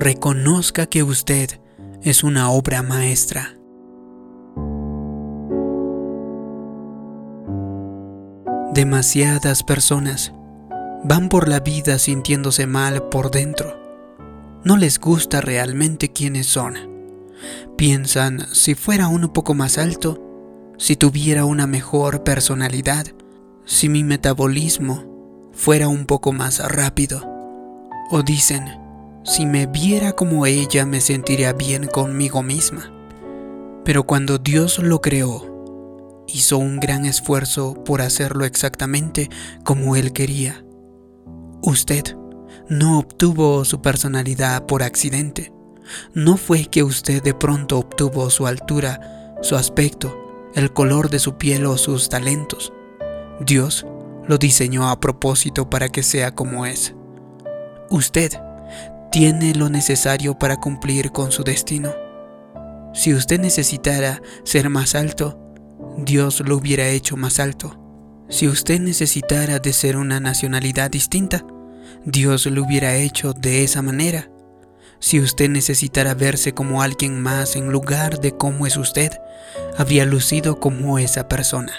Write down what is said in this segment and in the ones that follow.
reconozca que usted es una obra maestra. Demasiadas personas van por la vida sintiéndose mal por dentro. No les gusta realmente quiénes son. Piensan si fuera un poco más alto, si tuviera una mejor personalidad, si mi metabolismo fuera un poco más rápido. O dicen, si me viera como ella me sentiría bien conmigo misma. Pero cuando Dios lo creó, hizo un gran esfuerzo por hacerlo exactamente como Él quería. Usted no obtuvo su personalidad por accidente. No fue que usted de pronto obtuvo su altura, su aspecto, el color de su piel o sus talentos. Dios lo diseñó a propósito para que sea como es. Usted tiene lo necesario para cumplir con su destino. Si usted necesitara ser más alto, Dios lo hubiera hecho más alto. Si usted necesitara de ser una nacionalidad distinta, Dios lo hubiera hecho de esa manera. Si usted necesitara verse como alguien más en lugar de cómo es usted, habría lucido como esa persona.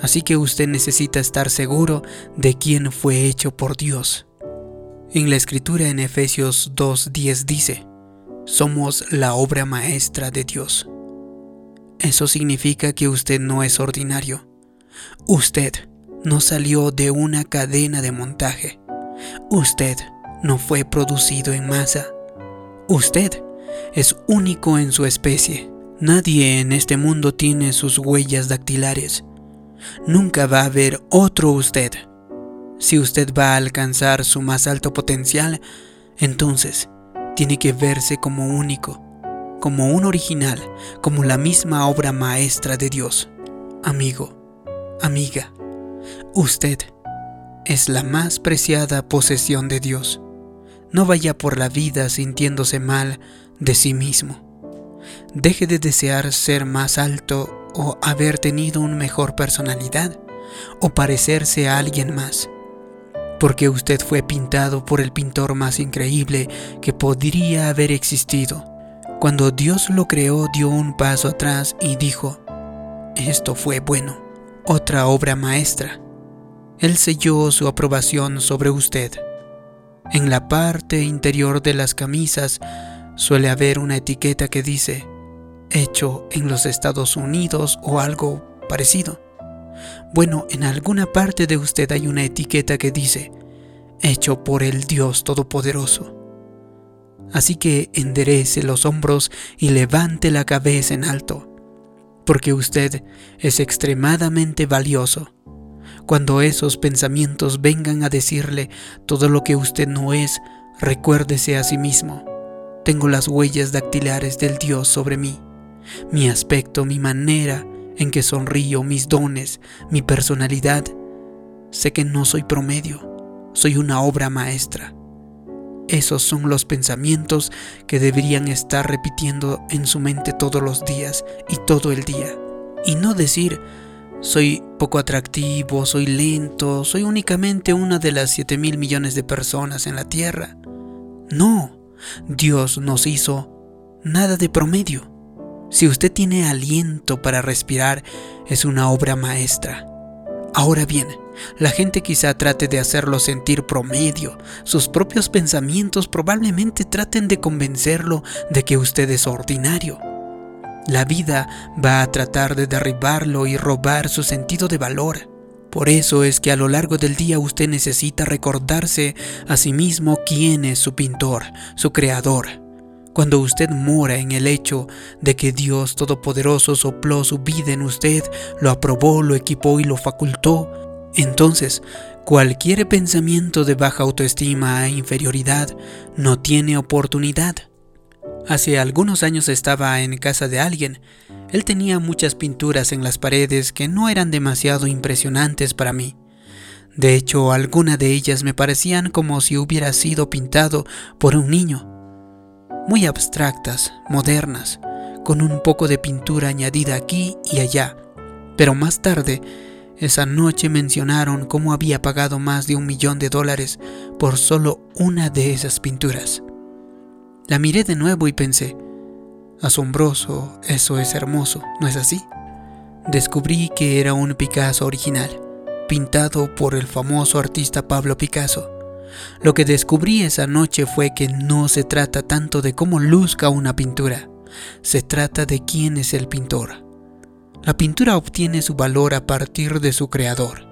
Así que usted necesita estar seguro de quién fue hecho por Dios. En la escritura en Efesios 2.10 dice, somos la obra maestra de Dios. Eso significa que usted no es ordinario. Usted no salió de una cadena de montaje. Usted no fue producido en masa. Usted es único en su especie. Nadie en este mundo tiene sus huellas dactilares. Nunca va a haber otro usted. Si usted va a alcanzar su más alto potencial, entonces tiene que verse como único como un original, como la misma obra maestra de Dios. Amigo, amiga, usted es la más preciada posesión de Dios. No vaya por la vida sintiéndose mal de sí mismo. Deje de desear ser más alto o haber tenido una mejor personalidad o parecerse a alguien más, porque usted fue pintado por el pintor más increíble que podría haber existido cuando Dios lo creó dio un paso atrás y dijo, esto fue bueno, otra obra maestra. Él selló su aprobación sobre usted. En la parte interior de las camisas suele haber una etiqueta que dice, hecho en los Estados Unidos o algo parecido. Bueno, en alguna parte de usted hay una etiqueta que dice, hecho por el Dios Todopoderoso. Así que enderece los hombros y levante la cabeza en alto, porque usted es extremadamente valioso. Cuando esos pensamientos vengan a decirle todo lo que usted no es, recuérdese a sí mismo. Tengo las huellas dactilares del Dios sobre mí, mi aspecto, mi manera en que sonrío, mis dones, mi personalidad. Sé que no soy promedio, soy una obra maestra. Esos son los pensamientos que deberían estar repitiendo en su mente todos los días y todo el día. Y no decir, soy poco atractivo, soy lento, soy únicamente una de las 7 mil millones de personas en la Tierra. No, Dios nos hizo nada de promedio. Si usted tiene aliento para respirar, es una obra maestra. Ahora bien, la gente quizá trate de hacerlo sentir promedio. Sus propios pensamientos probablemente traten de convencerlo de que usted es ordinario. La vida va a tratar de derribarlo y robar su sentido de valor. Por eso es que a lo largo del día usted necesita recordarse a sí mismo quién es su pintor, su creador. Cuando usted mora en el hecho de que Dios Todopoderoso sopló su vida en usted, lo aprobó, lo equipó y lo facultó, entonces, cualquier pensamiento de baja autoestima e inferioridad no tiene oportunidad. Hace algunos años estaba en casa de alguien. Él tenía muchas pinturas en las paredes que no eran demasiado impresionantes para mí. De hecho, algunas de ellas me parecían como si hubiera sido pintado por un niño. Muy abstractas, modernas, con un poco de pintura añadida aquí y allá. Pero más tarde esa noche mencionaron cómo había pagado más de un millón de dólares por solo una de esas pinturas. La miré de nuevo y pensé, asombroso, eso es hermoso, ¿no es así? Descubrí que era un Picasso original, pintado por el famoso artista Pablo Picasso. Lo que descubrí esa noche fue que no se trata tanto de cómo luzca una pintura, se trata de quién es el pintor. La pintura obtiene su valor a partir de su creador.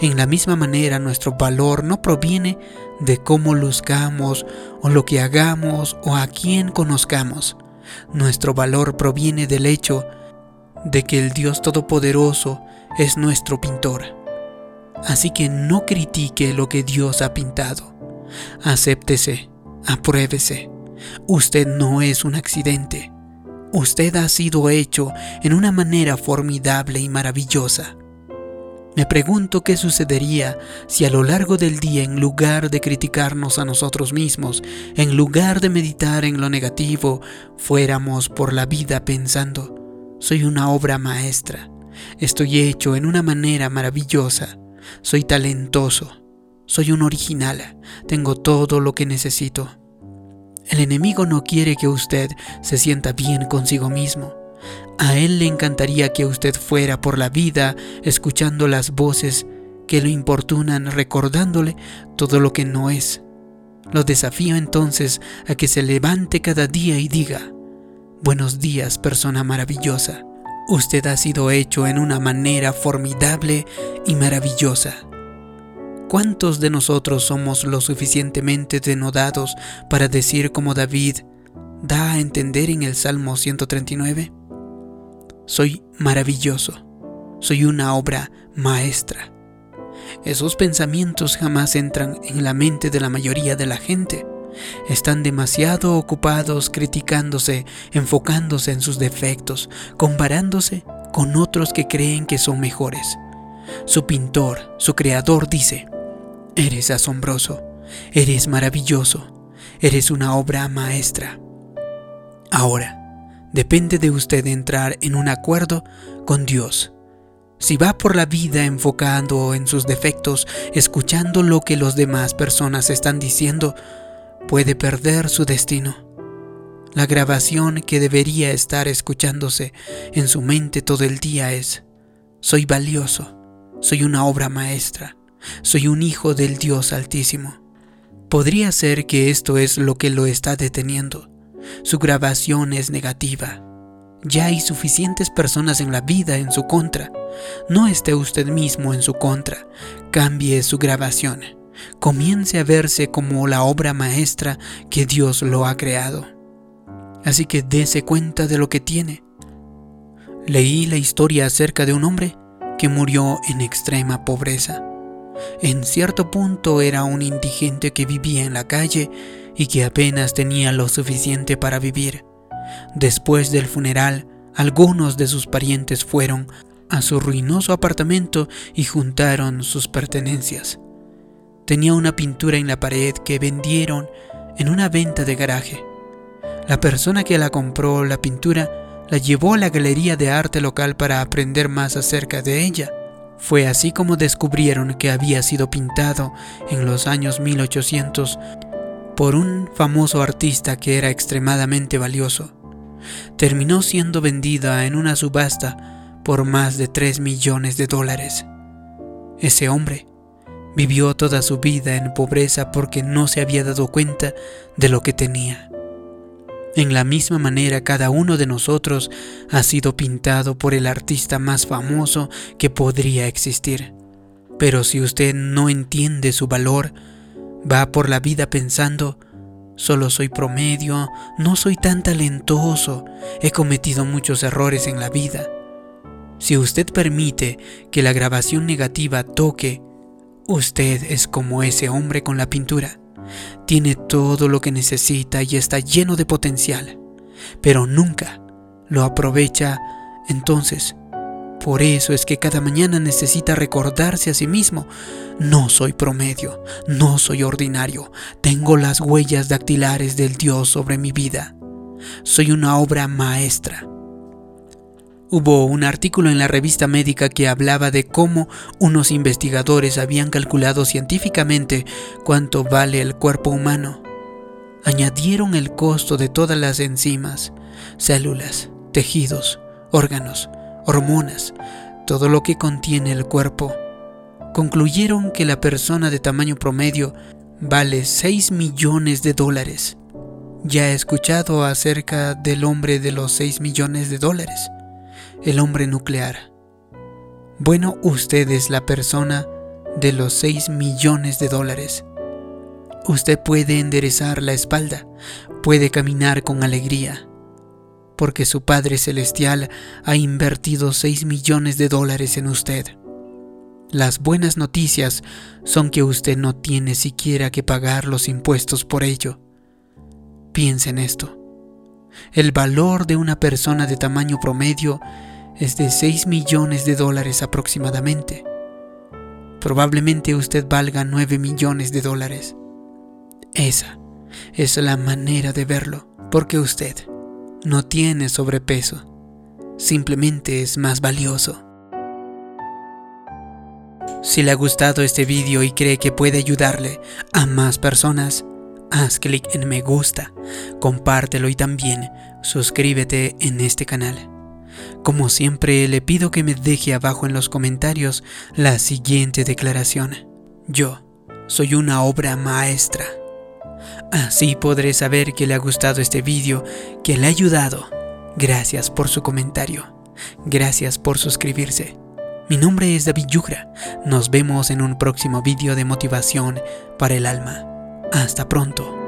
En la misma manera nuestro valor no proviene de cómo luzcamos o lo que hagamos o a quién conozcamos. Nuestro valor proviene del hecho de que el Dios Todopoderoso es nuestro pintor. Así que no critique lo que Dios ha pintado. Acéptese, apruébese. Usted no es un accidente. Usted ha sido hecho en una manera formidable y maravillosa. Me pregunto qué sucedería si a lo largo del día, en lugar de criticarnos a nosotros mismos, en lugar de meditar en lo negativo, fuéramos por la vida pensando, soy una obra maestra, estoy hecho en una manera maravillosa, soy talentoso, soy un original, tengo todo lo que necesito. El enemigo no quiere que usted se sienta bien consigo mismo. A él le encantaría que usted fuera por la vida escuchando las voces que lo importunan, recordándole todo lo que no es. Lo desafío entonces a que se levante cada día y diga, Buenos días, persona maravillosa. Usted ha sido hecho en una manera formidable y maravillosa. ¿Cuántos de nosotros somos lo suficientemente denodados para decir como David da a entender en el Salmo 139? Soy maravilloso, soy una obra maestra. Esos pensamientos jamás entran en la mente de la mayoría de la gente. Están demasiado ocupados criticándose, enfocándose en sus defectos, comparándose con otros que creen que son mejores. Su pintor, su creador dice, Eres asombroso, eres maravilloso, eres una obra maestra. Ahora, depende de usted entrar en un acuerdo con Dios. Si va por la vida enfocando en sus defectos, escuchando lo que las demás personas están diciendo, puede perder su destino. La grabación que debería estar escuchándose en su mente todo el día es, soy valioso, soy una obra maestra, soy un hijo del Dios Altísimo. Podría ser que esto es lo que lo está deteniendo. Su grabación es negativa. Ya hay suficientes personas en la vida en su contra. No esté usted mismo en su contra. Cambie su grabación. Comience a verse como la obra maestra que Dios lo ha creado. Así que dése cuenta de lo que tiene. Leí la historia acerca de un hombre que murió en extrema pobreza. En cierto punto era un indigente que vivía en la calle y que apenas tenía lo suficiente para vivir. Después del funeral, algunos de sus parientes fueron a su ruinoso apartamento y juntaron sus pertenencias. Tenía una pintura en la pared que vendieron en una venta de garaje. La persona que la compró la pintura la llevó a la galería de arte local para aprender más acerca de ella. Fue así como descubrieron que había sido pintado en los años 1800 por un famoso artista que era extremadamente valioso. Terminó siendo vendida en una subasta por más de 3 millones de dólares. Ese hombre vivió toda su vida en pobreza porque no se había dado cuenta de lo que tenía. En la misma manera, cada uno de nosotros ha sido pintado por el artista más famoso que podría existir. Pero si usted no entiende su valor, va por la vida pensando, solo soy promedio, no soy tan talentoso, he cometido muchos errores en la vida. Si usted permite que la grabación negativa toque, usted es como ese hombre con la pintura. Tiene todo lo que necesita y está lleno de potencial, pero nunca lo aprovecha. Entonces. Por eso es que cada mañana necesita recordarse a sí mismo, no soy promedio, no soy ordinario, tengo las huellas dactilares del Dios sobre mi vida. Soy una obra maestra Hubo un artículo en la revista médica que hablaba de cómo unos investigadores habían calculado científicamente cuánto vale el cuerpo humano. añadieron el costo de todas las enzimas, células, tejidos, órganos, hormonas, todo lo que contiene el cuerpo. Concluyeron que la persona de tamaño promedio vale 6 millones de dólares. Ya he escuchado acerca del hombre de los 6 millones de dólares, el hombre nuclear. Bueno, usted es la persona de los 6 millones de dólares. Usted puede enderezar la espalda, puede caminar con alegría, porque su Padre Celestial ha invertido 6 millones de dólares en usted. Las buenas noticias son que usted no tiene siquiera que pagar los impuestos por ello. Piense en esto. El valor de una persona de tamaño promedio es de 6 millones de dólares aproximadamente. Probablemente usted valga 9 millones de dólares. Esa es la manera de verlo, porque usted no tiene sobrepeso, simplemente es más valioso. Si le ha gustado este vídeo y cree que puede ayudarle a más personas, haz clic en me gusta, compártelo y también suscríbete en este canal. Como siempre, le pido que me deje abajo en los comentarios la siguiente declaración. Yo soy una obra maestra. Así podré saber que le ha gustado este vídeo, que le ha ayudado. Gracias por su comentario. Gracias por suscribirse. Mi nombre es David Yugra. Nos vemos en un próximo vídeo de motivación para el alma. Hasta pronto.